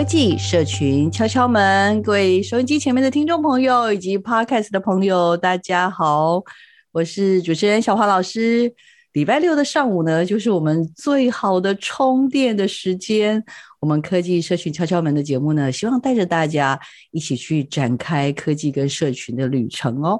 科技社群敲敲门，各位收音机前面的听众朋友以及 Podcast 的朋友，大家好，我是主持人小华老师。礼拜六的上午呢，就是我们最好的充电的时间。我们科技社群敲敲门的节目呢，希望带着大家一起去展开科技跟社群的旅程哦。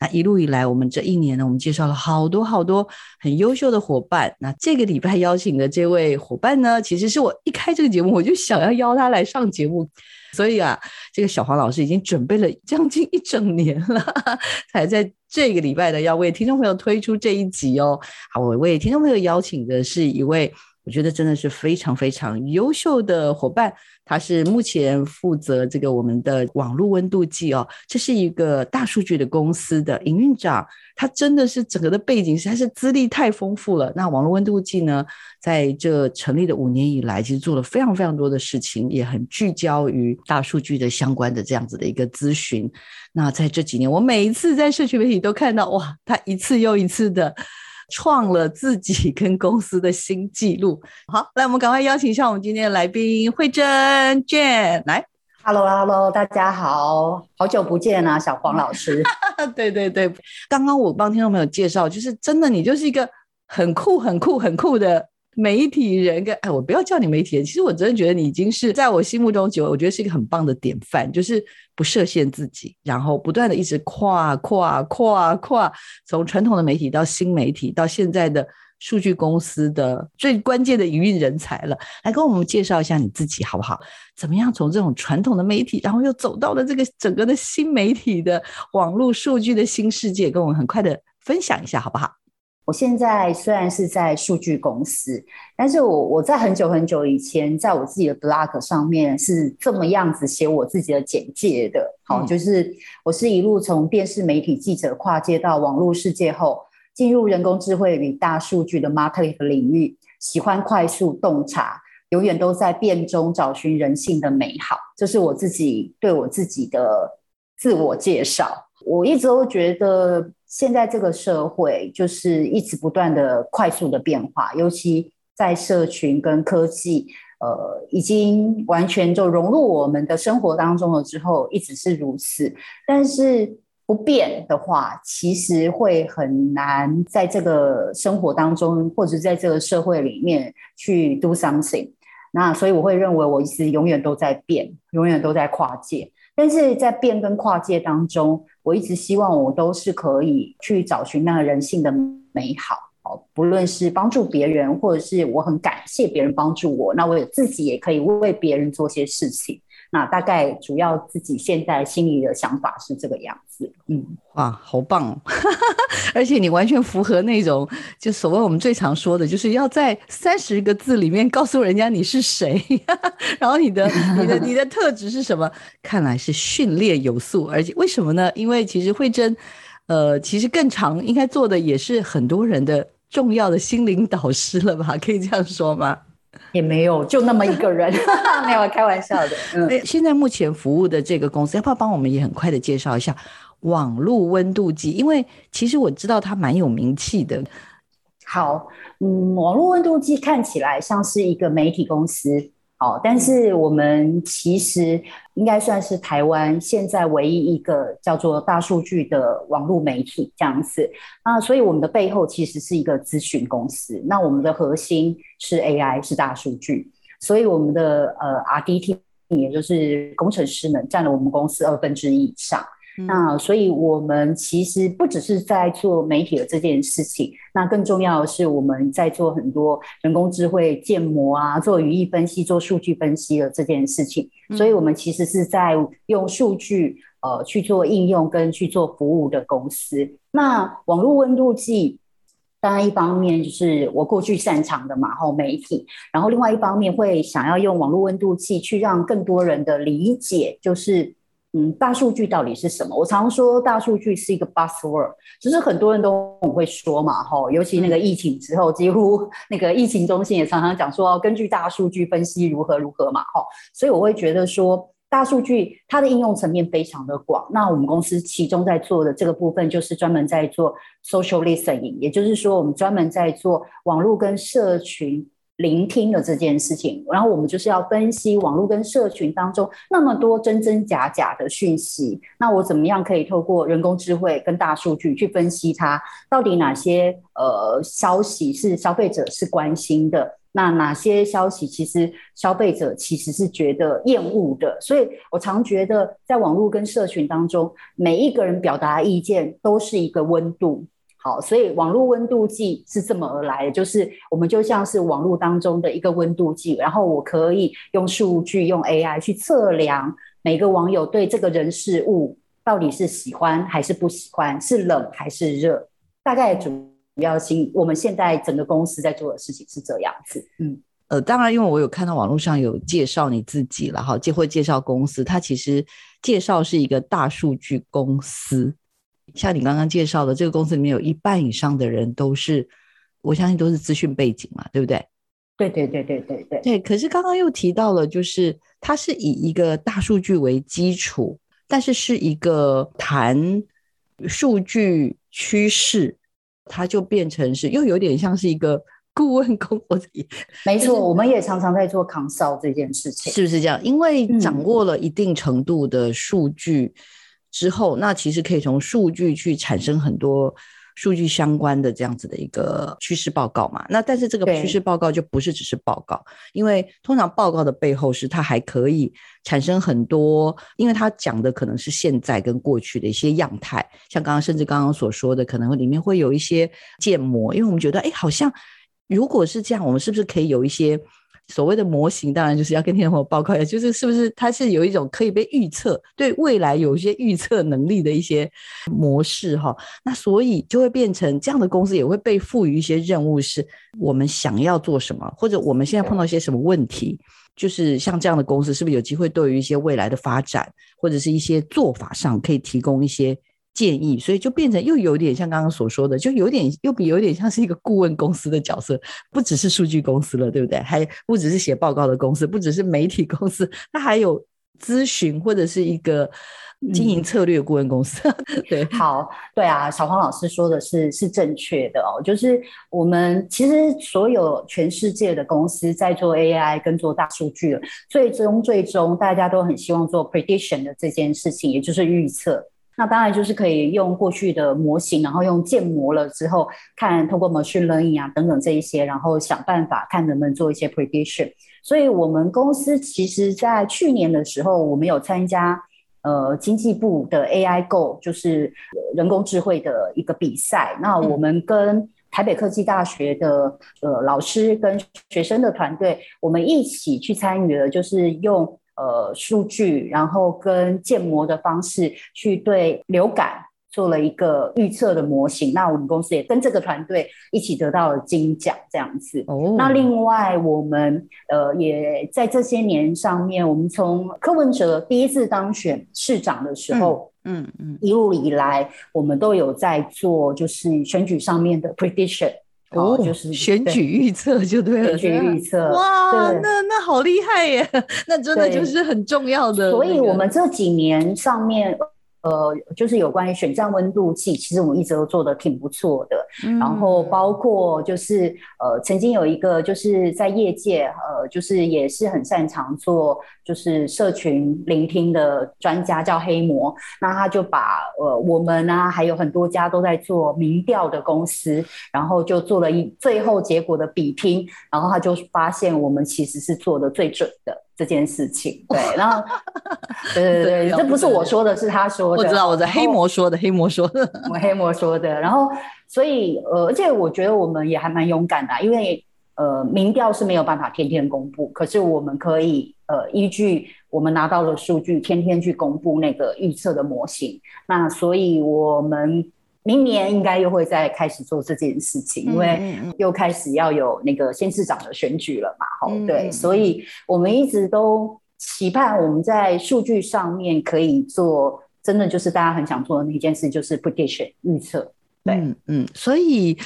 那一路以来，我们这一年呢，我们介绍了好多好多很优秀的伙伴。那这个礼拜邀请的这位伙伴呢，其实是我一开这个节目，我就想要邀他来上节目。所以啊，这个小黄老师已经准备了将近一整年了，才在这个礼拜呢，要为听众朋友推出这一集哦。好，我为听众朋友邀请的是一位，我觉得真的是非常非常优秀的伙伴。他是目前负责这个我们的网络温度计哦，这是一个大数据的公司的营运长。他真的是整个的背景实在是资历太丰富了。那网络温度计呢，在这成立的五年以来，其实做了非常非常多的事情，也很聚焦于大数据的相关的这样子的一个咨询。那在这几年，我每一次在社区媒体都看到，哇，他一次又一次的创了自己跟公司的新纪录。好，来，我们赶快邀请一下我们今天的来宾慧珍 Jane 来。Hello，Hello，hello, 大家好，好久不见啊，小黄老师。对对对，刚刚我帮听众朋友介绍，就是真的，你就是一个很酷、很酷、很酷的媒体人。跟哎，我不要叫你媒体人，其实我真的觉得你已经是在我心目中，我觉得是一个很棒的典范，就是不设限自己，然后不断的一直跨跨跨跨，从传统的媒体到新媒体，到现在的。数据公司的最关键的营运人才了，来跟我们介绍一下你自己好不好？怎么样从这种传统的媒体，然后又走到了这个整个的新媒体的网络数据的新世界，跟我们很快的分享一下好不好？我现在虽然是在数据公司，但是我我在很久很久以前，在我自己的 blog 上面是这么样子写我自己的简介的，好，就是我是一路从电视媒体记者跨界到网络世界后。进入人工智慧与大数据的 marketing 领域，喜欢快速洞察，永远都在变中找寻人性的美好。这是我自己对我自己的自我介绍。我一直都觉得，现在这个社会就是一直不断的快速的变化，尤其在社群跟科技，呃，已经完全就融入我们的生活当中了之后，一直是如此。但是，不变的话，其实会很难在这个生活当中，或者在这个社会里面去 do something。那所以我会认为，我一直永远都在变，永远都在跨界。但是在变更跨界当中，我一直希望我都是可以去找寻那个人性的美好。哦，不论是帮助别人，或者是我很感谢别人帮助我，那我自己也可以为别人做些事情。那大概主要自己现在心里的想法是这个样子，嗯，哇，好棒哦，而且你完全符合那种，就所谓我们最常说的，就是要在三十个字里面告诉人家你是谁，然后你的、你的、你的特质是什么？看来是训练有素，而且为什么呢？因为其实慧珍，呃，其实更常应该做的也是很多人的重要的心灵导师了吧？可以这样说吗？也没有，就那么一个人，没有开玩笑的。嗯，现在目前服务的这个公司，要不要帮我们也很快的介绍一下网络温度计？因为其实我知道它蛮有名气的。好，嗯，网络温度计看起来像是一个媒体公司。好，但是我们其实应该算是台湾现在唯一一个叫做大数据的网络媒体这样子。那所以我们的背后其实是一个咨询公司。那我们的核心是 AI，是大数据。所以我们的呃 RD team 也就是工程师们占了我们公司二分之一以上。嗯、那所以我们其实不只是在做媒体的这件事情，那更重要的是我们在做很多人工智慧建模啊，做语义分析、做数据分析的这件事情。所以我们其实是在用数据呃去做应用跟去做服务的公司。那网络温度计。当然，一方面就是我过去擅长的嘛，后媒体，然后另外一方面会想要用网络温度计去让更多人的理解，就是嗯，大数据到底是什么？我常说大数据是一个 buzzword，只是很多人都很会说嘛，吼，尤其那个疫情之后，几乎 那个疫情中心也常常讲说，根据大数据分析如何如何嘛，吼，所以我会觉得说。大数据它的应用层面非常的广，那我们公司其中在做的这个部分就是专门在做 social listening，也就是说我们专门在做网络跟社群聆听的这件事情。然后我们就是要分析网络跟社群当中那么多真真假假的讯息，那我怎么样可以透过人工智慧跟大数据去分析它，到底哪些呃消息是消费者是关心的？那哪些消息其实消费者其实是觉得厌恶的？所以我常觉得，在网络跟社群当中，每一个人表达意见都是一个温度。好，所以网络温度计是这么而来的，就是我们就像是网络当中的一个温度计，然后我可以用数据、用 AI 去测量每个网友对这个人事物到底是喜欢还是不喜欢，是冷还是热，大概主。要性，我们现在整个公司在做的事情是这样子。嗯，呃，当然，因为我有看到网络上有介绍你自己了哈，就会介绍公司。它其实介绍是一个大数据公司，像你刚刚介绍的这个公司里面有一半以上的人都是，我相信都是资讯背景嘛，对不对？对对对对对对。对，可是刚刚又提到了，就是它是以一个大数据为基础，但是是一个谈数据趋势。它就变成是又有点像是一个顾问公司，没错，我们也常常在做 consult 这件事情，是不是这样？因为掌握了一定程度的数据之后，嗯、那其实可以从数据去产生很多。数据相关的这样子的一个趋势报告嘛，那但是这个趋势报告就不是只是报告，因为通常报告的背后是它还可以产生很多，因为它讲的可能是现在跟过去的一些样态，像刚刚甚至刚刚所说的，可能里面会有一些建模，因为我们觉得，哎，好像如果是这样，我们是不是可以有一些。所谓的模型，当然就是要跟听众朋友报告一下，就是是不是它是有一种可以被预测，对未来有一些预测能力的一些模式哈。那所以就会变成这样的公司也会被赋予一些任务，是我们想要做什么，或者我们现在碰到一些什么问题，就是像这样的公司是不是有机会对于一些未来的发展或者是一些做法上可以提供一些。建议，所以就变成又有点像刚刚所说的，就有点又比有点像是一个顾问公司的角色，不只是数据公司了，对不对？还不只是写报告的公司，不只是媒体公司，它还有咨询或者是一个经营策略顾问公司。嗯、对，好，对啊，小黄老师说的是是正确的哦，就是我们其实所有全世界的公司在做 AI 跟做大数据了，最终最终大家都很希望做 prediction 的这件事情，也就是预测。那当然就是可以用过去的模型，然后用建模了之后，看通过 machine learning 啊等等这一些，然后想办法看能不能做一些 prediction。所以我们公司其实在去年的时候，我们有参加呃经济部的 AI Go，就是人工智慧的一个比赛。那我们跟台北科技大学的呃老师跟学生的团队，我们一起去参与了，就是用。呃，数据，然后跟建模的方式去对流感做了一个预测的模型。那我们公司也跟这个团队一起得到了金奖，这样子。哦。那另外，我们呃也在这些年上面，我们从柯文哲第一次当选市长的时候，嗯嗯，嗯，一路以来，我们都有在做，就是选举上面的 prediction。哦，就是选举预测就对了，选举预测哇，那那好厉害耶，那真的就是很重要的、那个。所以我们这几年上面，呃，就是有关于选战温度计，其实我们一直都做得挺不错的。嗯、然后包括就是呃，曾经有一个就是在业界呃，就是也是很擅长做就是社群聆听的专家叫黑魔，那他就把呃我们啊还有很多家都在做民调的公司，然后就做了一最后结果的比拼，然后他就发现我们其实是做的最准的。这件事情，对，然后，对对对，对这不是我说的，是他说的。我知道，我在黑魔说的，黑魔说的，我 黑魔说的。然后，所以，呃，而且我觉得我们也还蛮勇敢的，因为，呃，民调是没有办法天天公布，可是我们可以，呃，依据我们拿到的数据，天天去公布那个预测的模型。那所以，我们。明年应该又会再开始做这件事情，因为又开始要有那个县市长的选举了嘛，好，对，所以我们一直都期盼我们在数据上面可以做，真的就是大家很想做的那件事，就是 prediction 预测，对，嗯嗯，所以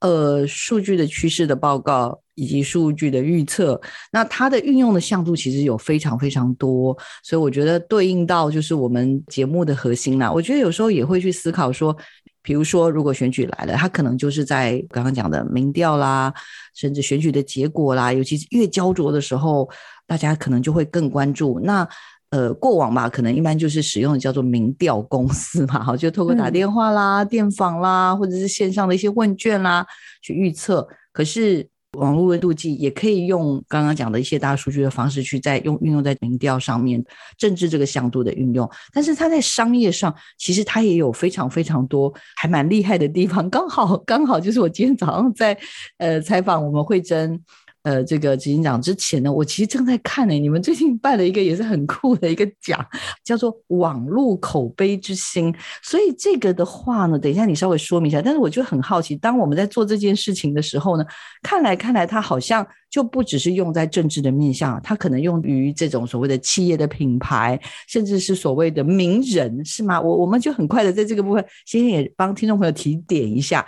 呃，数据的趋势的报告以及数据的预测，那它的运用的向度其实有非常非常多，所以我觉得对应到就是我们节目的核心啦，我觉得有时候也会去思考说。比如说，如果选举来了，他可能就是在刚刚讲的民调啦，甚至选举的结果啦，尤其是越焦灼的时候，大家可能就会更关注。那呃，过往吧，可能一般就是使用的叫做民调公司嘛，哈，就透过打电话啦、嗯、电访啦，或者是线上的一些问卷啦去预测。可是。网络温度计也可以用刚刚讲的一些大数据的方式去再用运用在民调上面，政治这个向度的运用，但是它在商业上其实它也有非常非常多还蛮厉害的地方。刚好刚好就是我今天早上在呃采访我们慧珍。呃，这个执行长之前呢，我其实正在看呢。你们最近办了一个也是很酷的一个奖，叫做“网络口碑之星”。所以这个的话呢，等一下你稍微说明一下。但是我就很好奇，当我们在做这件事情的时候呢，看来看来它好像就不只是用在政治的面向，它可能用于这种所谓的企业的品牌，甚至是所谓的名人，是吗？我我们就很快的在这个部分，先也帮听众朋友提点一下。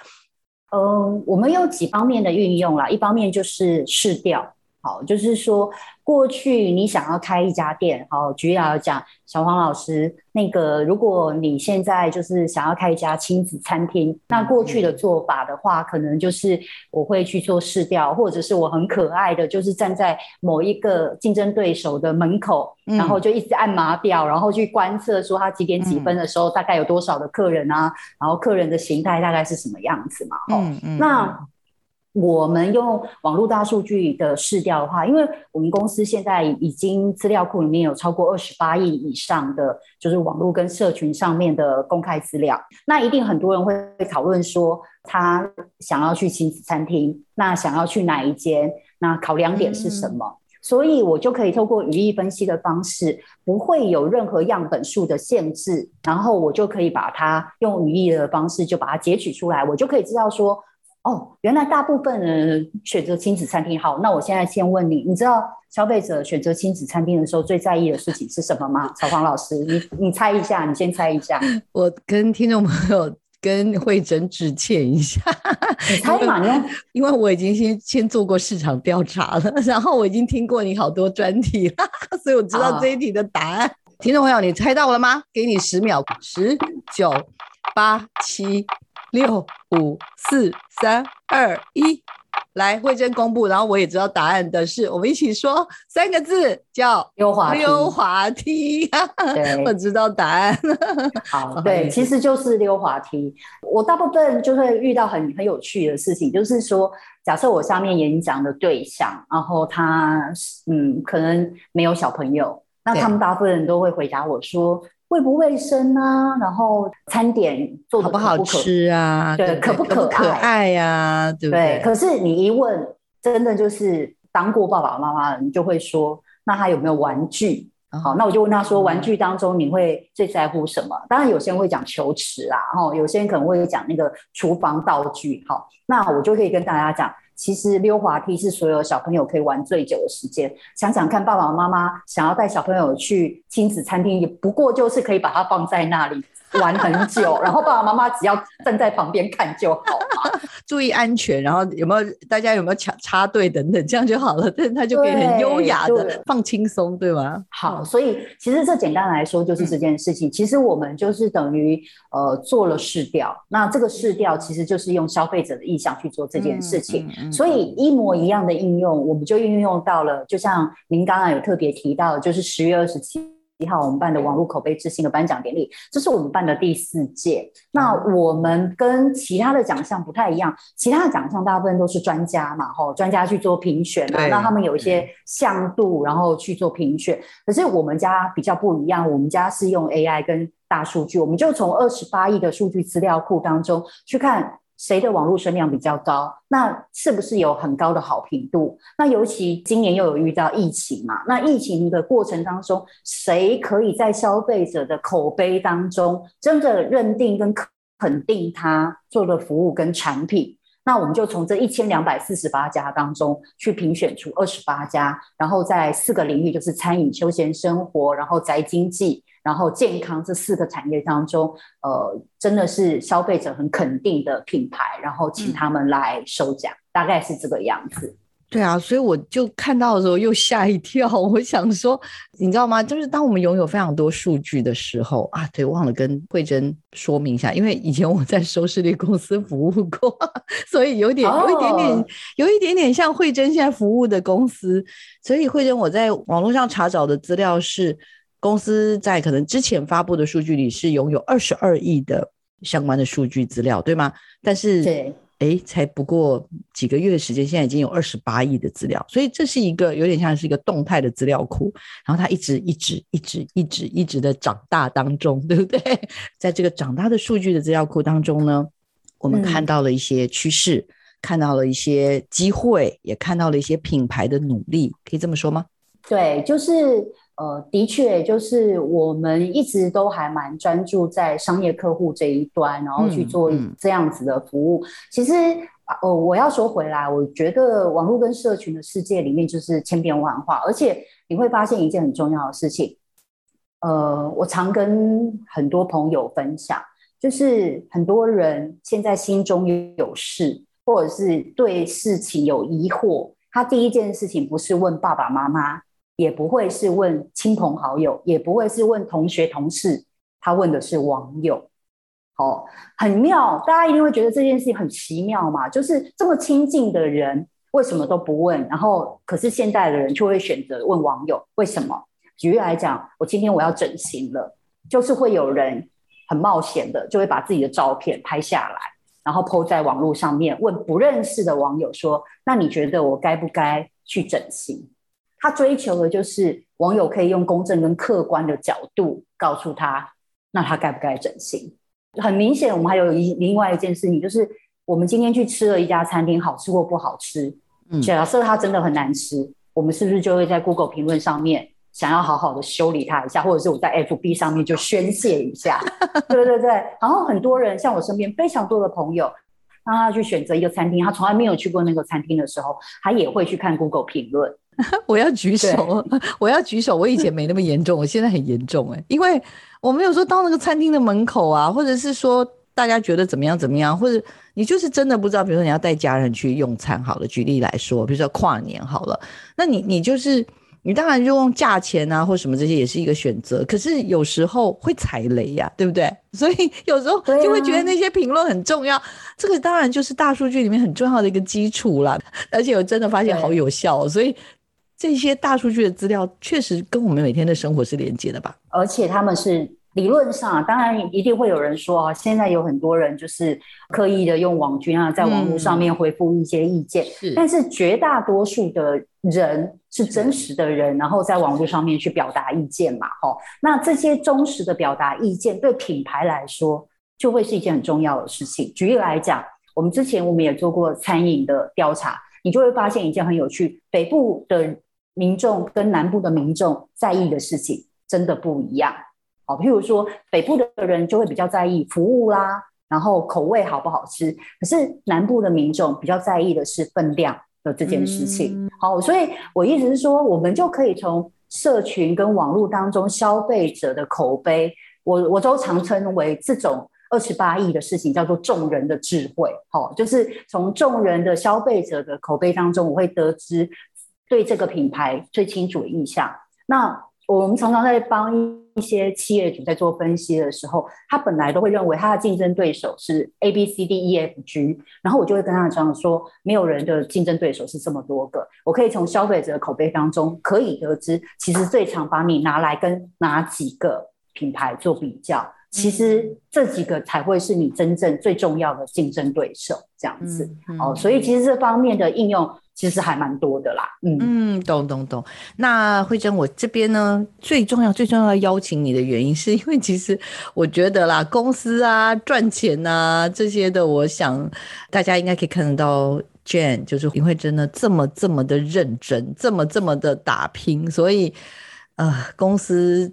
嗯，我们有几方面的运用啦，一方面就是试调，好，就是说。过去你想要开一家店，好，举例来讲，小黄老师，那个如果你现在就是想要开一家亲子餐厅，那过去的做法的话，可能就是我会去做市调，或者是我很可爱的，就是站在某一个竞争对手的门口，然后就一直按码表，然后去观测说他几点几分的时候大概有多少的客人啊，然后客人的形态大概是什么样子嘛，哦嗯，那。我们用网络大数据的市调的话，因为我们公司现在已经资料库里面有超过二十八亿以上的，就是网络跟社群上面的公开资料。那一定很多人会讨论说，他想要去亲子餐厅，那想要去哪一间？那考量点是什么？嗯、所以我就可以透过语义分析的方式，不会有任何样本数的限制，然后我就可以把它用语义的方式就把它截取出来，我就可以知道说。哦，原来大部分人选择亲子餐厅。好，那我现在先问你，你知道消费者选择亲子餐厅的时候最在意的事情是什么吗？曹黄老师，你你猜一下，你先猜一下。我跟听众朋友跟慧珍致歉一下，你猜嘛？因为因为我已经先先做过市场调查了，然后我已经听过你好多专题了，所以我知道这一题的答案。哦、听众朋友，你猜到了吗？给你十秒，十九八七。六五四三二一，来，慧珍公布，然后我也知道答案的是，我们一起说三个字，叫溜滑梯。溜滑梯，我知道答案。好，对，其实就是溜滑梯。我大部分就会遇到很很有趣的事情，就是说，假设我下面演讲的对象，然后他嗯，可能没有小朋友，那他们大部分人都会回答我说。卫不卫生啊？然后餐点做的好不好吃啊？对，可不可爱，可爱呀、啊？对不对？对，可是你一问，真的就是当过爸爸妈妈的人就会说，那他有没有玩具？哦、好，那我就问他说，玩具当中你会最在乎什么？当然有些人会讲球池啊，然后有些人可能会讲那个厨房道具。好，那我就可以跟大家讲。其实溜滑梯是所有小朋友可以玩最久的时间。想想看，爸爸妈妈想要带小朋友去亲子餐厅，也不过就是可以把它放在那里玩很久，然后爸爸妈妈只要站在旁边看就好嘛。注意安全，然后有没有大家有没有插插队等等，这样就好了。但是他就可以很优雅的放轻松，对吗？好，所以其实这简单来说就是这件事情。嗯、其实我们就是等于呃做了试调，那这个试调其实就是用消费者的意向去做这件事情。嗯嗯嗯、所以一模一样的应用，我们就运用到了，就像您刚刚有特别提到，就是十月二十七。一号我们办的网络口碑之星的颁奖典礼，这是我们办的第四届。那我们跟其他的奖项不太一样，其他的奖项大部分都是专家嘛，吼，专家去做评选啊，那他们有一些向度，然后去做评选。可是我们家比较不一样，我们家是用 AI 跟大数据，我们就从二十八亿的数据资料库当中去看。谁的网络声量比较高？那是不是有很高的好评度？那尤其今年又有遇到疫情嘛？那疫情的过程当中，谁可以在消费者的口碑当中真的认定跟肯定他做的服务跟产品？那我们就从这一千两百四十八家当中去评选出二十八家，然后在四个领域，就是餐饮、休闲生活，然后宅经济。然后健康这四个产业当中，呃，真的是消费者很肯定的品牌，然后请他们来收奖，嗯、大概是这个样子。对啊，所以我就看到的时候又吓一跳，我想说，你知道吗？就是当我们拥有非常多数据的时候啊，对，忘了跟惠珍说明一下，因为以前我在收视率公司服务过，所以有点有一点点、哦、有一点点像惠珍现在服务的公司，所以惠珍我在网络上查找的资料是。公司在可能之前发布的数据里是拥有二十二亿的相关的数据资料，对吗？但是，对，哎，才不过几个月的时间，现在已经有二十八亿的资料，所以这是一个有点像是一个动态的资料库，然后它一直一直一直一直一直的长大当中，对不对？在这个长大的数据的资料库当中呢，我们看到了一些趋势，嗯、看到了一些机会，也看到了一些品牌的努力，可以这么说吗？对，就是。呃，的确，就是我们一直都还蛮专注在商业客户这一端，然后去做这样子的服务。嗯嗯、其实，呃，我要说回来，我觉得网络跟社群的世界里面就是千变万化，而且你会发现一件很重要的事情。呃，我常跟很多朋友分享，就是很多人现在心中有事，或者是对事情有疑惑，他第一件事情不是问爸爸妈妈。也不会是问亲朋好友，也不会是问同学同事，他问的是网友。哦，很妙，大家一定会觉得这件事情很奇妙嘛，就是这么亲近的人为什么都不问？然后可是现在的人却会选择问网友，为什么？举例来讲，我今天我要整形了，就是会有人很冒险的，就会把自己的照片拍下来，然后 po 在网络上面，问不认识的网友说：“那你觉得我该不该去整形？”他追求的就是网友可以用公正跟客观的角度告诉他，那他该不该整形？很明显，我们还有一另外一件事情，就是我们今天去吃了一家餐厅，好吃或不好吃，假设它真的很难吃，我们是不是就会在 Google 评论上面想要好好的修理它一下，或者是我在 FB 上面就宣泄一下？对对对。然后很多人，像我身边非常多的朋友，当他去选择一个餐厅，他从来没有去过那个餐厅的时候，他也会去看 Google 评论。我要举手，我要举手。我以前没那么严重，我现在很严重哎、欸，因为我没有说到那个餐厅的门口啊，或者是说大家觉得怎么样怎么样，或者你就是真的不知道，比如说你要带家人去用餐，好了，举例来说，比如说跨年好了，那你你就是你当然就用价钱啊或什么这些也是一个选择，可是有时候会踩雷呀、啊，对不对？所以有时候就会觉得那些评论很重要，啊、这个当然就是大数据里面很重要的一个基础啦，而且我真的发现好有效、哦，所以。这些大数据的资料确实跟我们每天的生活是连接的吧？而且他们是理论上，当然一定会有人说啊，现在有很多人就是刻意的用网军啊，在网络上面回复一些意见。是，但是绝大多数的人是真实的人，然后在网络上面去表达意见嘛。哈，那这些忠实的表达意见，对品牌来说就会是一件很重要的事情。举例来讲，我们之前我们也做过餐饮的调查，你就会发现一件很有趣，北部的。民众跟南部的民众在意的事情真的不一样，好，譬如说北部的人就会比较在意服务啦，然后口味好不好吃，可是南部的民众比较在意的是分量的这件事情。好，所以我意思是说，我们就可以从社群跟网络当中消费者的口碑，我我都常称为这种二十八亿的事情，叫做众人的智慧。好，就是从众人的消费者的口碑当中，我会得知对这个品牌最清楚的印象。那我们常常在帮一些企业主在做分析的时候，他本来都会认为他的竞争对手是 A B C D E F G，然后我就会跟他讲说，没有人的竞争对手是这么多个。我可以从消费者的口碑当中可以得知，其实最常把你拿来跟哪几个品牌做比较，其实这几个才会是你真正最重要的竞争对手，这样子。哦，所以其实这方面的应用。其实还蛮多的啦，嗯嗯，懂懂懂。那惠珍，我这边呢，最重要最重要邀请你的原因，是因为其实我觉得啦，公司啊赚钱啊这些的，我想大家应该可以看得到，Jane 就是林惠珍呢这么这么的认真，这么这么的打拼，所以呃，公司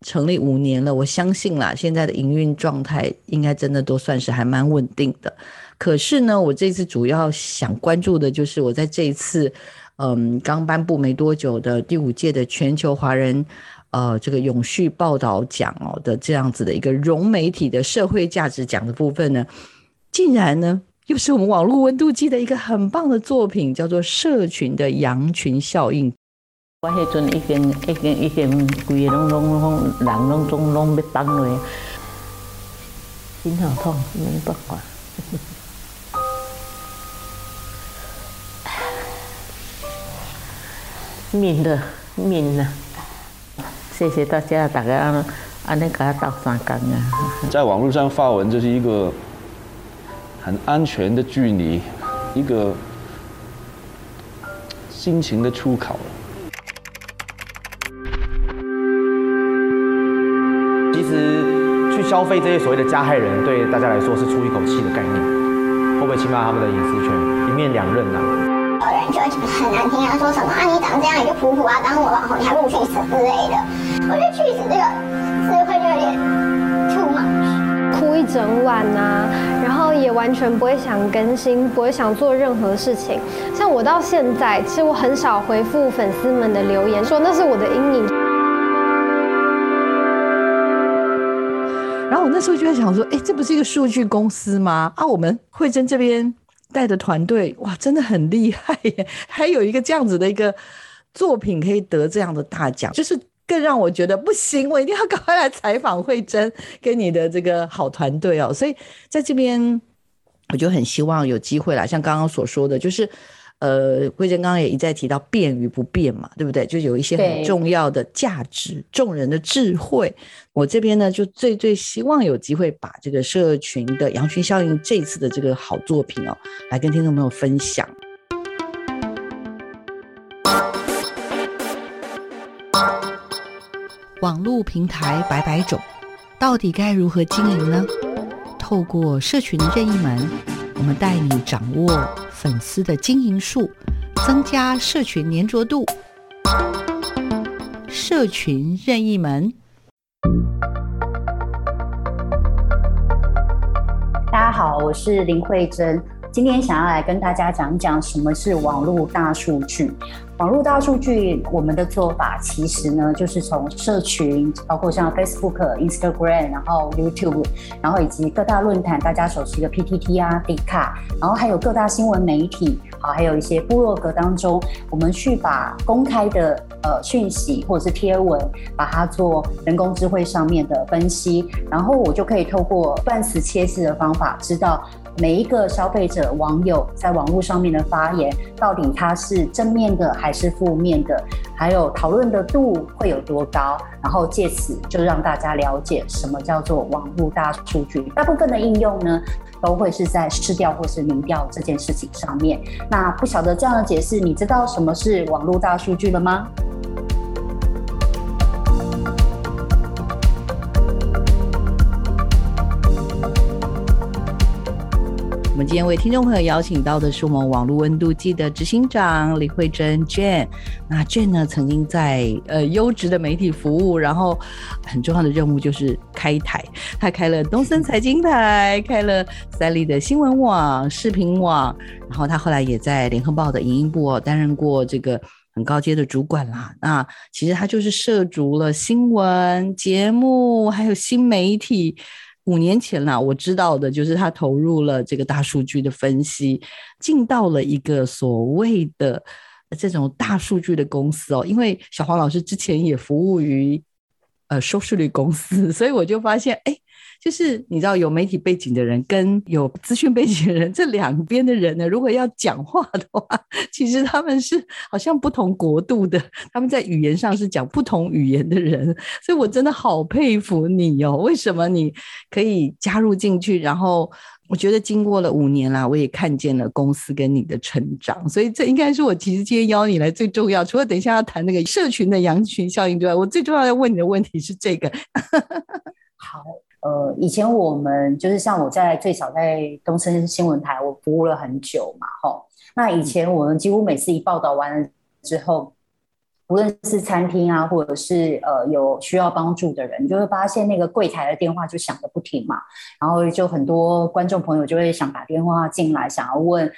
成立五年了，我相信啦，现在的营运状态应该真的都算是还蛮稳定的。可是呢，我这次主要想关注的就是我在这一次，嗯，刚颁布没多久的第五届的全球华人，呃，这个永续报道奖哦的这样子的一个融媒体的社会价值奖的部分呢，竟然呢又是我们网络温度计的一个很棒的作品，叫做《社群的羊群效应》。我迄阵已经已经已经规个拢拢拢人拢总拢要崩落，心好痛，没办法法。命了，命了！谢谢大家，大家安安尼给他道三工啊。在网络上发文，就是一个很安全的距离，一个心情的出口。其实去消费这些所谓的加害人，对大家来说是出一口气的概念，会不会侵犯他们的隐私权？一面两刃呐。就很难听啊，说什么啊，你长这样一个普普啊，当我网红，你还不如去死之类的。我觉得去死这个词汇就有点 too much，哭一整晚啊，然后也完全不会想更新，不会想做任何事情。像我到现在，其实我很少回复粉丝们的留言，说那是我的阴影。然后我那时候就在想说，哎，这不是一个数据公司吗？啊，我们慧珍这边。带的团队哇，真的很厉害耶！还有一个这样子的一个作品可以得这样的大奖，就是更让我觉得不行，我一定要赶快来采访慧珍跟你的这个好团队哦。所以在这边，我就很希望有机会啦，像刚刚所说的，就是。呃，惠贞刚刚也一再提到变与不变嘛，对不对？就有一些很重要的价值，众人的智慧。我这边呢，就最最希望有机会把这个社群的羊群效应这次的这个好作品哦，来跟听众朋友分享。网络平台百百种，到底该如何经营呢？透过社群任意门，我们带你掌握。粉丝的经营术，增加社群粘着度。社群任意门。大家好，我是林慧珍，今天想要来跟大家讲讲什么是网络大数据。网络大数据，我们的做法其实呢，就是从社群，包括像 Facebook、Instagram，然后 YouTube，然后以及各大论坛，大家熟悉的 PTT 啊、D 卡，然后还有各大新闻媒体，好，还有一些部落格当中，我们去把公开的呃讯息或者是贴文，把它做人工智慧上面的分析，然后我就可以透过断词切字的方法，知道。每一个消费者、网友在网络上面的发言，到底他是正面的还是负面的？还有讨论的度会有多高？然后借此就让大家了解什么叫做网络大数据。大部分的应用呢，都会是在市调或是民调这件事情上面。那不晓得这样的解释，你知道什么是网络大数据了吗？我们今天为听众朋友邀请到的是我们网络温度计的执行长李惠珍 Jane。那 Jane 呢，曾经在呃优质的媒体服务，然后很重要的任务就是开台。他开了东森财经台，开了三立的新闻网、视频网，然后他后来也在联合报的影音部哦担任过这个很高阶的主管啦。那其实他就是涉足了新闻节目，还有新媒体。五年前啦，我知道的就是他投入了这个大数据的分析，进到了一个所谓的这种大数据的公司哦。因为小黄老师之前也服务于呃收视率公司，所以我就发现，哎。就是你知道有媒体背景的人跟有资讯背景的人这两边的人呢，如果要讲话的话，其实他们是好像不同国度的，他们在语言上是讲不同语言的人，所以我真的好佩服你哦！为什么你可以加入进去？然后我觉得经过了五年啦，我也看见了公司跟你的成长，所以这应该是我其实今天邀你来最重要。除了等一下要谈那个社群的羊群效应之外，我最重要要问你的问题是这个。好。呃，以前我们就是像我在最早在东森新闻台，我服务了很久嘛，吼。那以前我们几乎每次一报道完了之后，无论是餐厅啊，或者是呃有需要帮助的人，就会发现那个柜台的电话就响个不停嘛，然后就很多观众朋友就会想打电话进来，想要问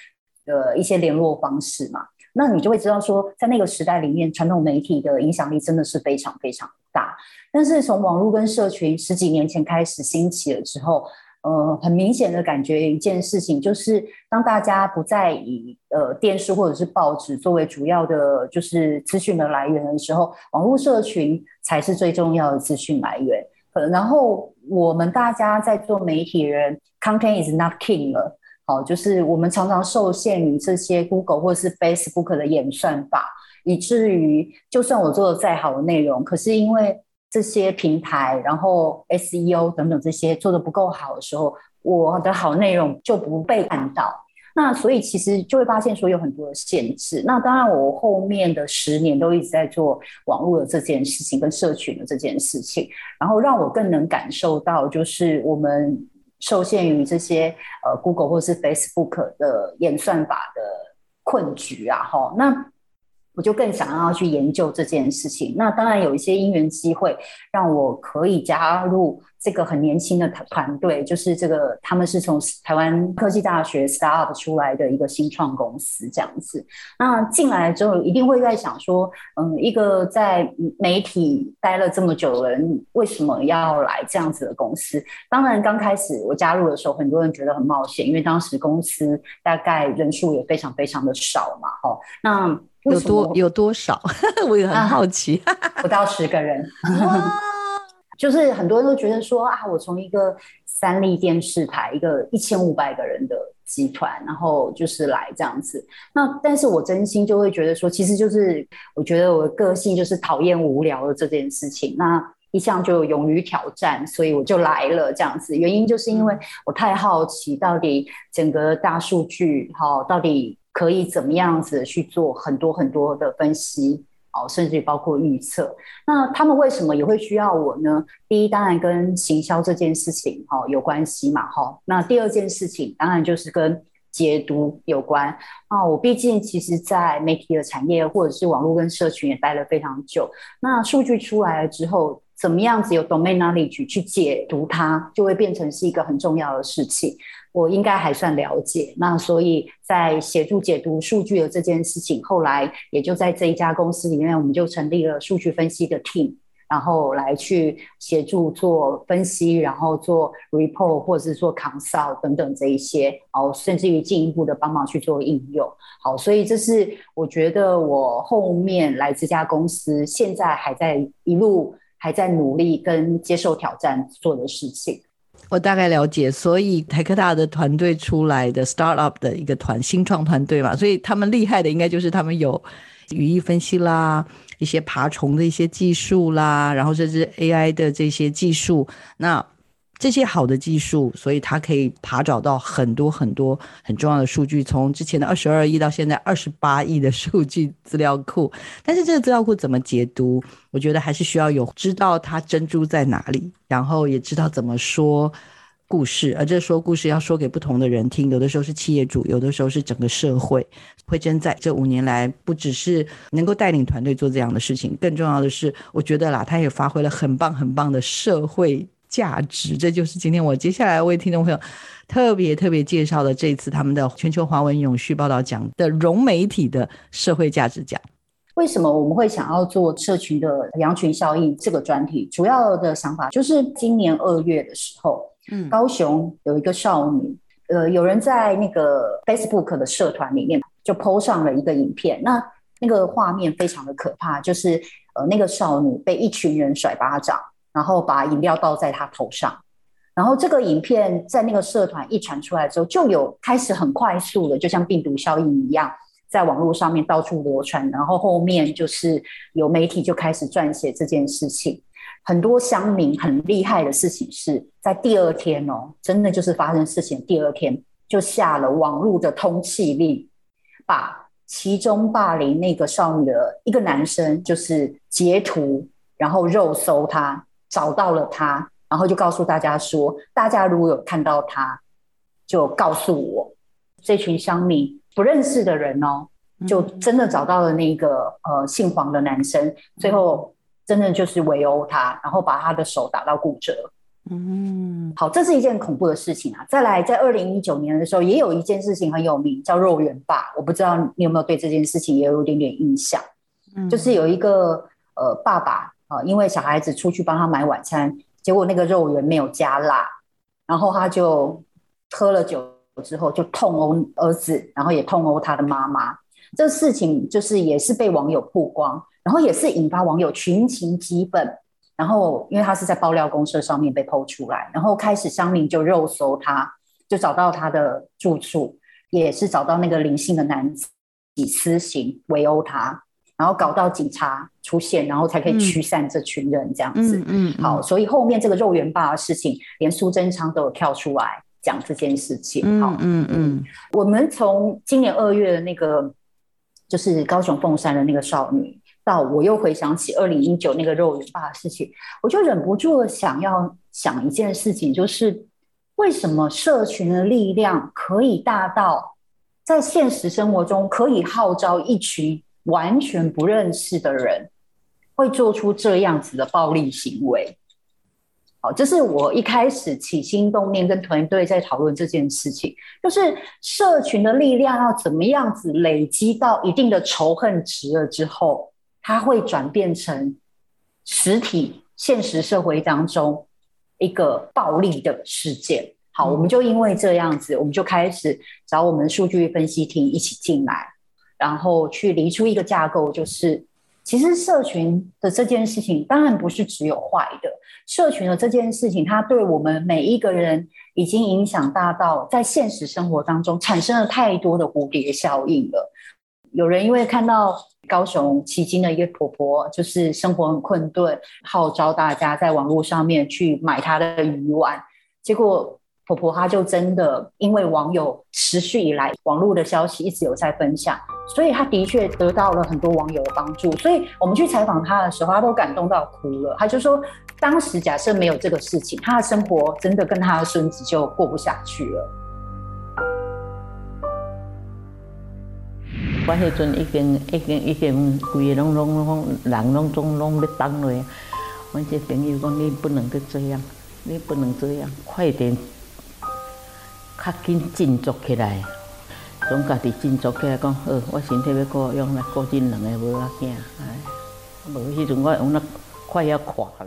呃一些联络方式嘛。那你就会知道说，在那个时代里面，传统媒体的影响力真的是非常非常大。但是从网络跟社群十几年前开始兴起了之后，呃，很明显的感觉一件事情，就是当大家不再以呃电视或者是报纸作为主要的，就是资讯的来源的时候，网络社群才是最重要的资讯来源。呃，然后我们大家在做媒体人，content is not king 了。好，就是我们常常受限于这些 Google 或是 Facebook 的演算法，以至于就算我做的再好的内容，可是因为这些平台，然后 SEO 等等这些做得不够好的时候，我的好内容就不被看到。那所以其实就会发现说有很多的限制。那当然，我后面的十年都一直在做网络的这件事情跟社群的这件事情，然后让我更能感受到，就是我们。受限于这些呃 Google 或是 Facebook 的演算法的困局啊，哈，那。我就更想要去研究这件事情。那当然有一些因缘机会，让我可以加入这个很年轻的团团队，就是这个他们是从台湾科技大学 startup 出来的一个新创公司这样子。那进来之后，一定会在想说，嗯，一个在媒体待了这么久的人，为什么要来这样子的公司？当然，刚开始我加入的时候，很多人觉得很冒险，因为当时公司大概人数也非常非常的少嘛，哈。那有多有多少？我也很好奇，啊，不到十个人，就是很多人都觉得说啊，我从一个三立电视台，一个一千五百个人的集团，然后就是来这样子。那但是我真心就会觉得说，其实就是我觉得我的个性就是讨厌无聊的这件事情，那一向就勇于挑战，所以我就来了这样子。原因就是因为我太好奇，到底整个大数据哈，到底。可以怎么样子去做很多很多的分析哦，甚至包括预测。那他们为什么也会需要我呢？第一，当然跟行销这件事情哈有关系嘛哈。那第二件事情，当然就是跟解读有关啊。我毕竟其实，在媒体的产业或者是网络跟社群也待了非常久。那数据出来了之后，怎么样子有 domain knowledge 去解读它，就会变成是一个很重要的事情。我应该还算了解，那所以在协助解读数据的这件事情，后来也就在这一家公司里面，我们就成立了数据分析的 team，然后来去协助做分析，然后做 report 或者是做 consult 等等这一些，哦，甚至于进一步的帮忙去做应用。好，所以这是我觉得我后面来这家公司，现在还在一路还在努力跟接受挑战做的事情。我大概了解，所以台科大的团队出来的 startup 的一个团新创团队嘛，所以他们厉害的应该就是他们有语义分析啦，一些爬虫的一些技术啦，然后甚至 AI 的这些技术，那。这些好的技术，所以它可以爬找到很多很多很重要的数据，从之前的二十二亿到现在二十八亿的数据资料库。但是这个资料库怎么解读？我觉得还是需要有知道它珍珠在哪里，然后也知道怎么说故事。而这说故事要说给不同的人听，有的时候是企业主，有的时候是整个社会。惠珍在这五年来，不只是能够带领团队做这样的事情，更重要的是，我觉得啦，他也发挥了很棒很棒的社会。价值，这就是今天我接下来为听众朋友特别特别介绍的这次他们的全球华文永续报道奖的融媒体的社会价值奖。为什么我们会想要做社群的羊群效应这个专题？主要的想法就是今年二月的时候，嗯，高雄有一个少女，呃，有人在那个 Facebook 的社团里面就 PO 上了一个影片，那那个画面非常的可怕，就是呃那个少女被一群人甩巴掌，然后把饮料倒在他头上，然后这个影片在那个社团一传出来之后，就有开始很快速的，就像病毒效应一样，在网络上面到处流传，然后后面就是有媒体就开始撰写这件事情。很多乡民很厉害的事情是在第二天哦，真的就是发生事情第二天就下了网络的通缉令，把其中霸凌那个少女的一个男生就是截图，然后肉搜他，找到了他，然后就告诉大家说，大家如果有看到他，就告诉我。这群乡民不认识的人哦，就真的找到了那个呃姓黄的男生，最后。真的就是围殴他，然后把他的手打到骨折。嗯，好，这是一件恐怖的事情啊。再来，在二零一九年的时候，也有一件事情很有名，叫肉圆爸。我不知道你有没有对这件事情也有一点点印象。嗯，就是有一个呃爸爸啊，因为小孩子出去帮他买晚餐，结果那个肉圆没有加辣，然后他就喝了酒之后就痛殴儿子，然后也痛殴他的妈妈。这事情就是也是被网友曝光。然后也是引发网友群情激愤，然后因为他是在爆料公社上面被 PO 出来，然后开始乡民就肉搜他，就找到他的住处，也是找到那个林姓的男子以私刑围殴他，然后搞到警察出现，然后才可以驱散这群人这样子。嗯，嗯，嗯，好，所以后面这个肉圆爸的事情，连苏贞昌都有跳出来讲这件事情。好，嗯嗯，嗯，我们从今年二月的那个就是高雄凤山的那个少女。到我又回想起二零一九那个肉圆爸的事情，我就忍不住的想要想一件事情，就是为什么社群的力量可以大到在现实生活中可以号召一群完全不认识的人会做出这样子的暴力行为？好，这是我一开始起心动念跟团队在讨论这件事情，就是社群的力量要怎么样子累积到一定的仇恨值了之后。它会转变成实体现实社会当中一个暴力的事件。好，我们就因为这样子，我们就开始找我们数据分析厅一起进来，然后去理出一个架构，就是其实社群的这件事情当然不是只有坏的，社群的这件事情，它对我们每一个人已经影响大到在现实生活当中产生了太多的蝴蝶效应了。有人因为看到高雄旗津的一个婆婆，就是生活很困顿，号召大家在网络上面去买她的鱼丸，结果婆婆她就真的因为网友持续以来网络的消息一直有在分享，所以他的确得到了很多网友的帮助。所以我们去采访他的时候，他都感动到哭了。他就说，当时假设没有这个事情，他的生活真的跟他的孙子就过不下去了。我迄阵已经已经已经规个拢拢拢人拢总拢要崩落。阮这朋友讲，你不能够这样，你不能这样，快点，较紧振作起来，总家己振作起来讲，好，我身体要顾，用来顾恁两个无要紧，哎，无迄阵我用那快要垮了。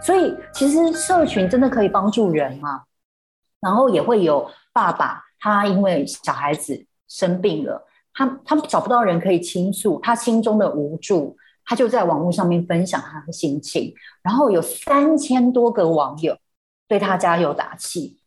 所以其实社群真的可以帮助人嘛，然后也会有爸爸。他因为小孩子生病了，他他找不到人可以倾诉，他心中的无助，他就在网络上面分享他的心情，然后有三千多个网友对他加油打气，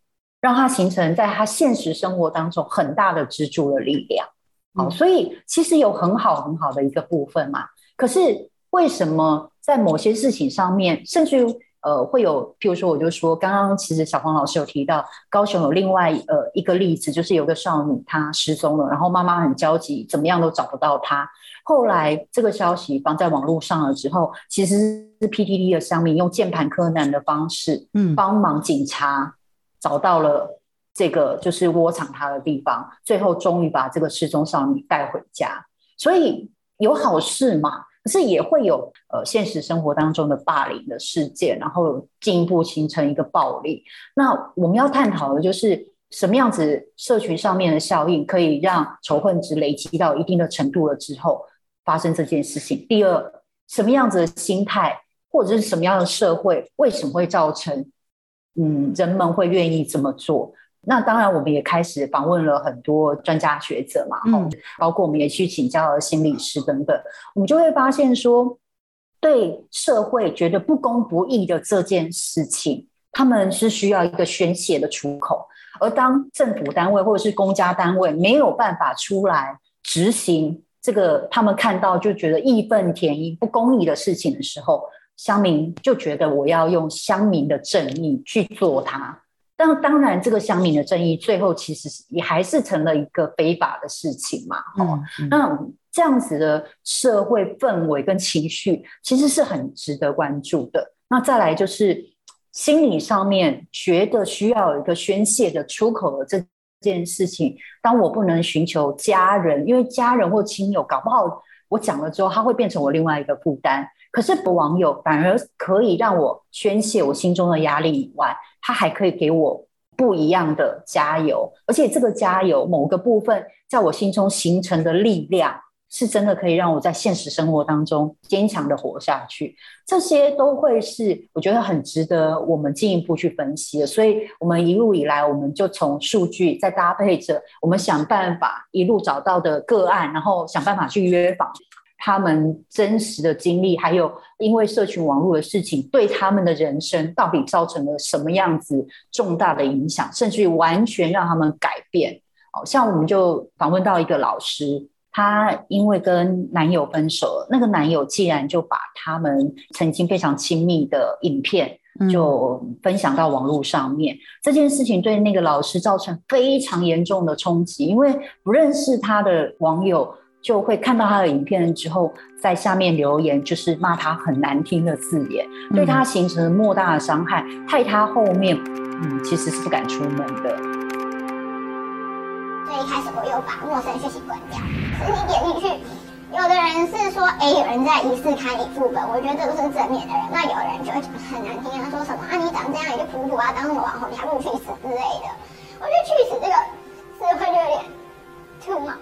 让它形成在他现实生活当中很大的支柱的力量。好，所以其实有很好很好的一个部分嘛。可是为什么在某些事情上面，甚至于？呃，会有，譬如说，我就说，刚刚其实小黄老师有提到，高雄有另外呃一个例子，就是有个少女她失踪了，然后妈妈很焦急，怎么样都找不到她。后来这个消息放在网络上了之后，其实是 PTT 的乡民用键盘柯南的方式，嗯，帮忙警察找到了这个就是窝藏他的地方，最后终于把这个失踪少女带回家。所以有好事嘛。可是也会有呃现实生活当中的霸凌的事件，然后进一步形成一个暴力。那我们要探讨的就是什么样子社群上面的效应可以让仇恨值累积到一定的程度了之后发生这件事情。第二，什么样子的心态或者是什么样的社会，为什么会造成嗯人们会愿意这么做？那当然，我们也开始访问了很多专家学者嘛，嗯，包括我们也去请教了心理师等等，我们就会发现说，对社会觉得不公不义的这件事情，他们是需要一个宣泄的出口，而当政府单位或者是公家单位没有办法出来执行这个，他们看到就觉得义愤填膺、不公义的事情的时候，乡民就觉得我要用乡民的正义去做它。但当然，这个乡民的正义最后其实也还是成了一个非法的事情嘛。哦、嗯，嗯、那这样子的社会氛围跟情绪，其实是很值得关注的。那再来就是心理上面觉得需要有一个宣泄的出口的这件事情，当我不能寻求家人，因为家人或亲友搞不好我讲了之后，他会变成我另外一个负担。可是网友反而可以让我宣泄我心中的压力以外。他还可以给我不一样的加油，而且这个加油某个部分在我心中形成的力量，是真的可以让我在现实生活当中坚强的活下去。这些都会是我觉得很值得我们进一步去分析的。所以，我们一路以来，我们就从数据再搭配着我们想办法一路找到的个案，然后想办法去约访。他们真实的经历，还有因为社群网络的事情，对他们的人生到底造成了什么样子重大的影响，甚至于完全让他们改变。哦，像我们就访问到一个老师，她因为跟男友分手了，那个男友既然就把他们曾经非常亲密的影片就分享到网络上面。嗯。这件事情对那个老师造成非常严重的冲击，因为不认识他的网友。就会看到他的影片之后，在下面留言，就是骂他很难听的字眼，嗯、对他形成了莫大的伤害，害他后面嗯其实是不敢出门的。所以一开始我又把陌生讯息关掉，是你点进去，有的人是说，哎，有人在疑似看你副本，我觉得这个是正面的人，那有人就会很难听啊，说什么啊你长这样一个普普啊，当什么网红，你还不如去死之类的。我觉得去死这个社会就有点 too much。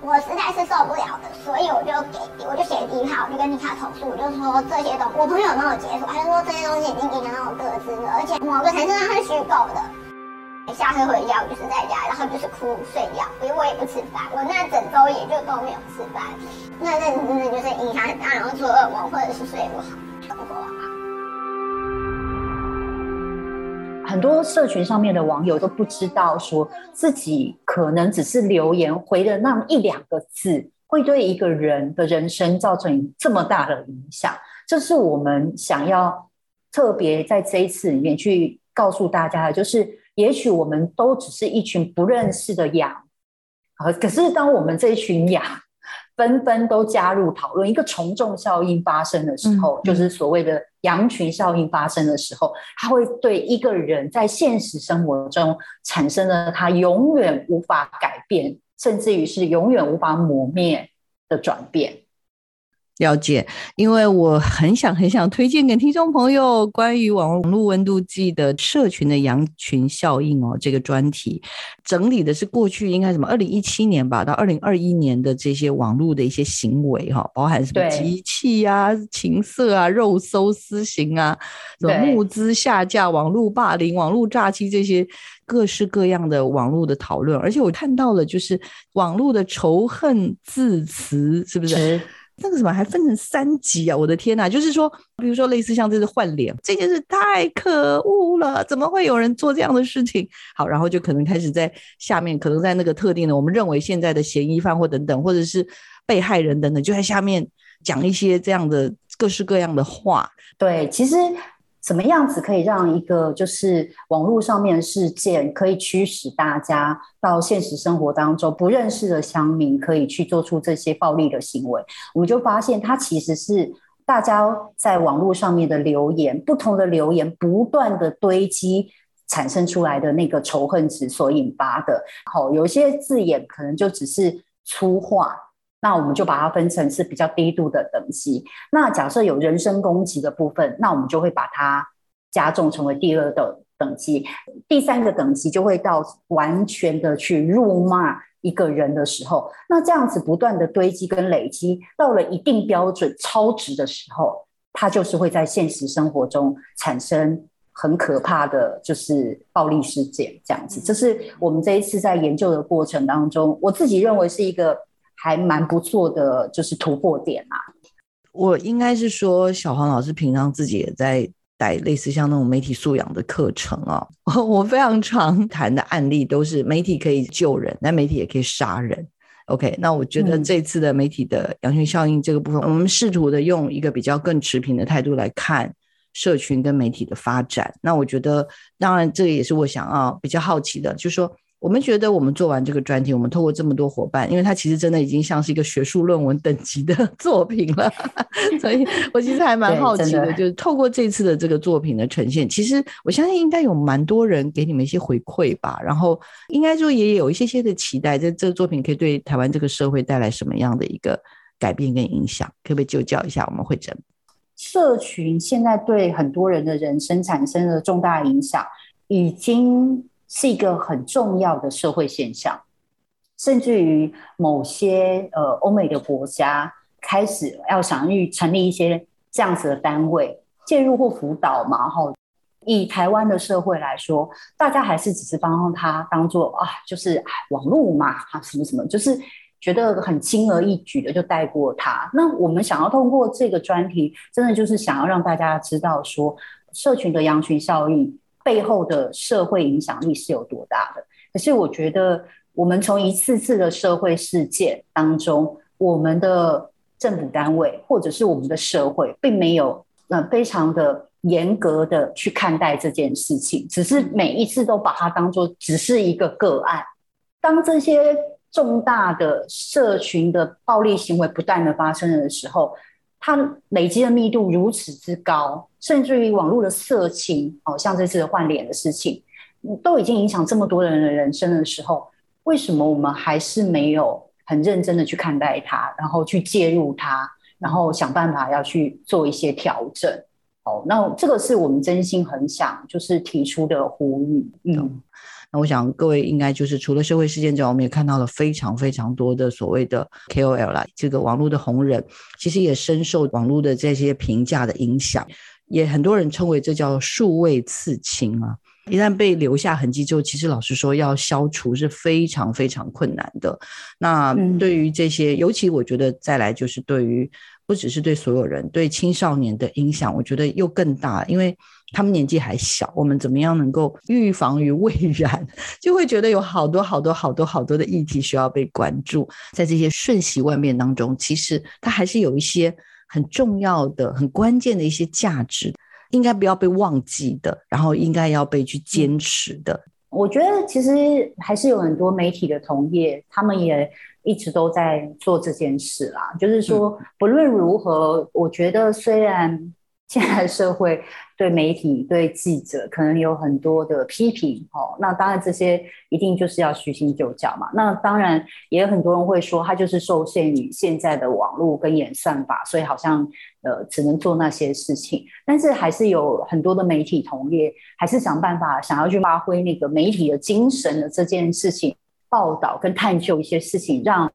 我实在是受不了的，所以我就给，我就写第一号，我就跟妮卡投诉，我就说这些东西，我朋友帮我解锁，他就说这些东西已经影响到我个资了，而且某个程度上是虚构的。下课回家我就是在家，然后就是哭睡觉，因为我也不吃饭，我那整周也就都没有吃饭，那那真的就是影响很大，然后做噩梦或者是睡不好，很多社群上面的网友都不知道，说自己可能只是留言回的那么一两个字，会对一个人的人生造成这么大的影响。这是我们想要特别在这一次里面去告诉大家的，就是也许我们都只是一群不认识的羊，啊，可是当我们这一群羊。纷纷都加入讨论，一个从众效应发生的时候，嗯、就是所谓的羊群效应发生的时候，它会对一个人在现实生活中产生了他永远无法改变，甚至于是永远无法磨灭的转变。了解，因为我很想很想推荐给听众朋友关于网络温度计的社群的羊群效应哦，这个专题。整理的是过去应该什么二零一七年吧到二零二一年的这些网络的一些行为哈，包含什么机器啊、情色啊、肉搜私刑啊、什么募资下架、网络霸凌、网络诈欺这些各式各样的网络的讨论，而且我看到了就是网络的仇恨字词，是不是？那个什么还分成三级啊！我的天呐，就是说，比如说类似像这是换脸这件事太可恶了，怎么会有人做这样的事情？好，然后就可能开始在下面，可能在那个特定的，我们认为现在的嫌疑犯或等等，或者是被害人等等，就在下面讲一些这样的各式各样的话。对，其实。怎么样子可以让一个就是网络上面的事件，可以驱使大家到现实生活当中不认识的乡民可以去做出这些暴力的行为？我们就发现，它其实是大家在网络上面的留言，不同的留言不断的堆积产生出来的那个仇恨值所引发的。好，有些字眼可能就只是粗话。那我们就把它分成是比较低度的等级。那假设有人身攻击的部分，那我们就会把它加重成为第二的等级，第三个等级就会到完全的去辱骂一个人的时候，那这样子不断的堆积跟累积，到了一定标准超值的时候，它就是会在现实生活中产生很可怕的就是暴力事件。这样子，这是我们这一次在研究的过程当中，我自己认为是一个还蛮不错的，就是突破点啊。我应该是说，小黄老师平常自己也在。带类似像那种媒体素养的课程啊，我非常常谈的案例都是媒体可以救人，但媒体也可以杀人。OK，那我觉得这次的媒体的羊群效应这个部分，我们试图的用一个比较更持平的态度来看社群跟媒体的发展。那我觉得，当然这个也是我想要比较好奇的，就是说。我们觉得，我们做完这个专题，我们透过这么多伙伴，因为它其实真的已经像是一个学术论文等级的 作品了，所以我其实还蛮好奇的，就是透过这次的这个作品的呈现，其实我相信应该有蛮多人给你们一些回馈吧，然后应该说也有一些些的期待，在这个作品可以对台湾这个社会带来什么样的一个改变跟影响，可不可以就教一下我们惠贞？社群现在对很多人的人生产生了重大影响，已经。是一个很重要的社会现象，甚至于某些呃欧美的国家开始要想去成立一些这样子的单位介入或辅导嘛。哈，以台湾的社会来说，大家还是只是帮他当做啊，就是网络嘛，啊什么什么，就是觉得很轻而易举的就带过他。那我们想要通过这个专题，真的就是想要让大家知道说，社群的羊群效应。背后的社会影响力是有多大的？可是我觉得，我们从一次次的社会事件当中，我们的政府单位或者是我们的社会，并没有呃非常的严格的去看待这件事情，只是每一次都把它当做只是一个个案。当这些重大的社群的暴力行为不断的发生的时候，它累积的密度如此之高。甚至于网络的色情，好像这次换脸的事情，都已经影响这么多人的人生的时候，为什么我们还是没有很认真的去看待它，然后去介入它，然后想办法要去做一些调整？好，那这个是我们真心很想就是提出的呼吁。嗯，那我想各位应该就是除了社会事件之外，我们也看到了非常非常多的所谓的 KOL 啦，这个网络的红人，其实也深受网络的这些评价的影响。也很多人称为这叫数位刺青啊，一旦被留下痕迹之后，其实老实说要消除是非常非常困难的。那对于这些，尤其我觉得再来就是对于不只是对所有人，对青少年的影响，我觉得又更大，因为他们年纪还小，我们怎么样能够预防于未然，就会觉得有好多好多好多好多的议题需要被关注，在这些瞬息万变当中，其实它还是有一些。很重要的、很关键的一些价值，应该不要被忘记的，然后应该要被去坚持的。我觉得其实还是有很多媒体的同业，他们也一直都在做这件事啦。就是说，不论如何，我觉得虽然。现在社会对媒体、对记者可能有很多的批评，哦，那当然这些一定就是要虚心就教嘛。那当然也有很多人会说，他就是受限于现在的网络跟演算法，所以好像呃只能做那些事情。但是还是有很多的媒体同业，还是想办法想要去发挥那个媒体的精神的这件事情，报道跟探究一些事情，让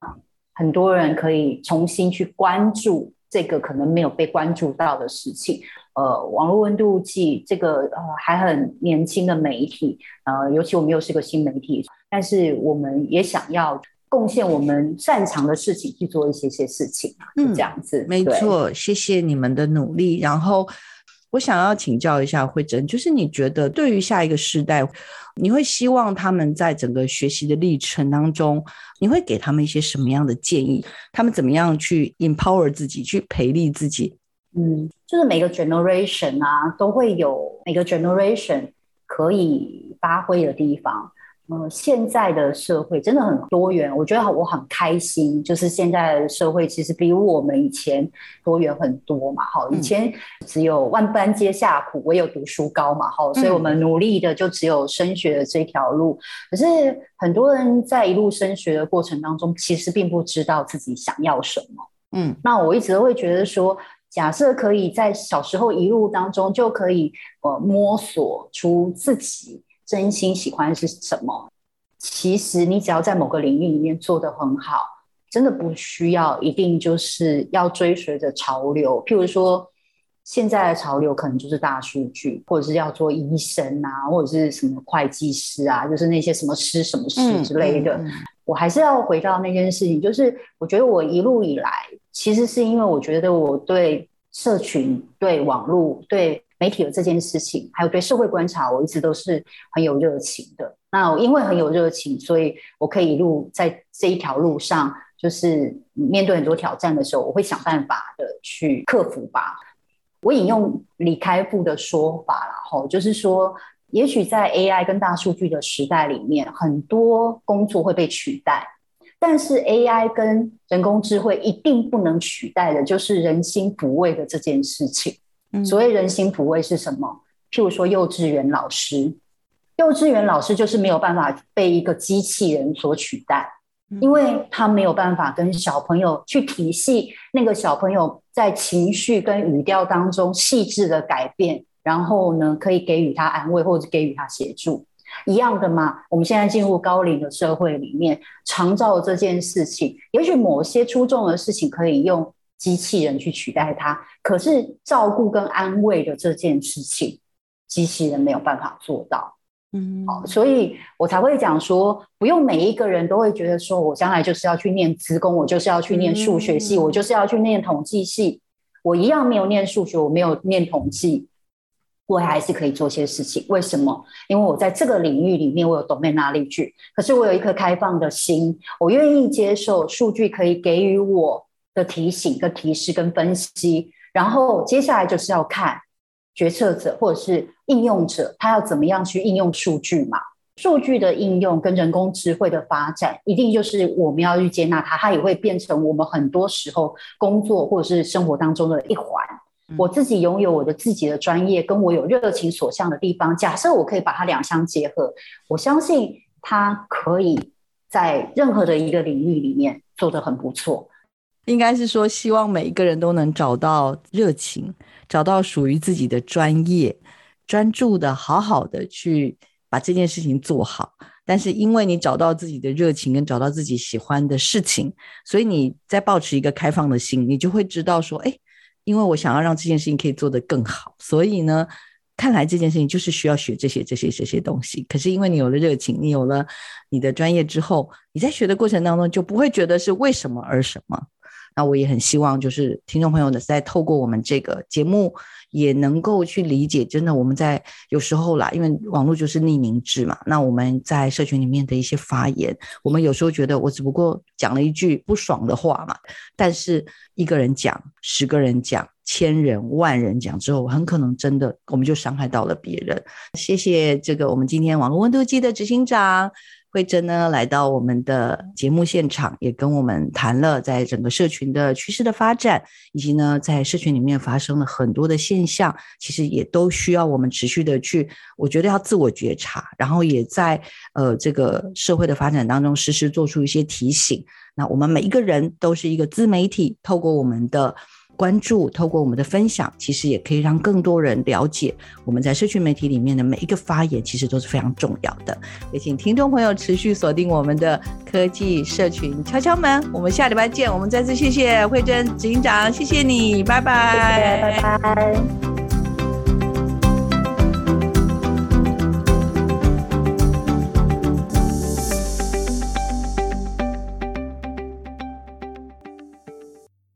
很多人可以重新去关注。这个可能没有被关注到的事情，呃，网络温度计这个呃还很年轻的媒体，呃，尤其我们又是个新媒体，但是我们也想要贡献我们擅长的事情去做一些些事情，嗯，这样子，没错，谢谢你们的努力，然后。我想要请教一下慧珍，就是你觉得对于下一个世代，你会希望他们在整个学习的历程当中，你会给他们一些什么样的建议？他们怎么样去 empower 自己，去培力自己？嗯，就是每个 generation 啊，都会有每个 generation 可以发挥的地方。呃，现在的社会真的很多元，我觉得我很开心。就是现在的社会其实比我们以前多元很多嘛。哈，以前只有万般皆下苦，唯有读书高嘛。哈，所以我们努力的就只有升学的这条路。可是很多人在一路升学的过程当中，其实并不知道自己想要什么。嗯，那我一直都会觉得说，假设可以在小时候一路当中就可以呃摸索出自己真心喜欢是什么，其实你只要在某个领域里面做得很好，真的不需要一定就是要追随着潮流。譬如说，现在的潮流可能就是大数据，或者是要做医生啊，或者是什么会计师啊，就是那些什么师什么师之类的。嗯嗯嗯我还是要回到那件事情，就是我觉得我一路以来，其实是因为我觉得我对社群、对网络、对媒体的这件事情，还有对社会观察，我一直都是很有热情的。那我因为很有热情，所以我可以一路在这一条路上，就是面对很多挑战的时候，我会想办法的去克服吧。我引用李开复的说法了哈，就是说。也许在 AI 跟大数据的时代里面，很多工作会被取代，但是 AI 跟人工智慧一定不能取代的，就是人心抚慰的这件事情。所谓人心抚慰是什么？譬如说幼稚园老师，幼稚园老师就是没有办法被一个机器人所取代，因为他没有办法跟小朋友去体系那个小朋友在情绪跟语调当中细致的改变。然后呢，可以给予他安慰，或者给予他协助，一样的嘛。我们现在进入高龄的社会里面，长照这件事情，也许某些出众的事情可以用机器人去取代它，可是照顾跟安慰的这件事情，机器人没有办法做到。嗯，好，所以我才会讲说，不用每一个人都会觉得说，我将来就是要去念职工，我就是要去念数学系，我就是要去念统计系。我一样没有念数学，我没有念统计。我还是可以做些事情，为什么？因为我在这个领域里面，我有 domain knowledge，可是我有一颗开放的心，我愿意接受数据可以给予我的提醒、跟提示、跟分析，然后接下来就是要看决策者或者是应用者，他要怎么样去应用数据嘛？数据的应用跟人工智慧的发展，一定就是我们要去接纳它，它也会变成我们很多时候工作或者是生活当中的一环。我自己拥有我的自己的专业，跟我有热情所向的地方。假设我可以把它两相结合，我相信它可以在任何的一个领域里面做得很不错。应该是说，希望每一个人都能找到热情，找到属于自己的专业，专注的好好的去把这件事情做好。但是因为你找到自己的热情，跟找到自己喜欢的事情，所以你在保持一个开放的心，你就会知道说，哎。因为我想要让这件事情可以做得更好，所以呢，看来这件事情就是需要学这些、这些、这些东西。可是因为你有了热情，你有了你的专业之后，你在学的过程当中就不会觉得是为什么而什么。那我也很希望，就是听众朋友呢，在透过我们这个节目，也能够去理解，真的我们在有时候啦，因为网络就是匿名制嘛，那我们在社群里面的一些发言，我们有时候觉得我只不过讲了一句不爽的话嘛，但是一个人讲，十个人讲，千人万人讲之后，很可能真的我们就伤害到了别人。谢谢这个我们今天网络温度计的执行长。慧珍呢，来到我们的节目现场，也跟我们谈了在整个社群的趋势的发展，以及呢，在社群里面发生了很多的现象，其实也都需要我们持续的去，我觉得要自我觉察，然后也在呃这个社会的发展当中，时时做出一些提醒。那我们每一个人都是一个自媒体，透过我们的。关注，透过我们的分享，其实也可以让更多人了解我们在社群媒体里面的每一个发言，其实都是非常重要的。也请听众朋友持续锁定我们的科技社群敲敲门，我们下礼拜见。我们再次谢谢慧珍警长，谢谢你，拜拜，拜拜。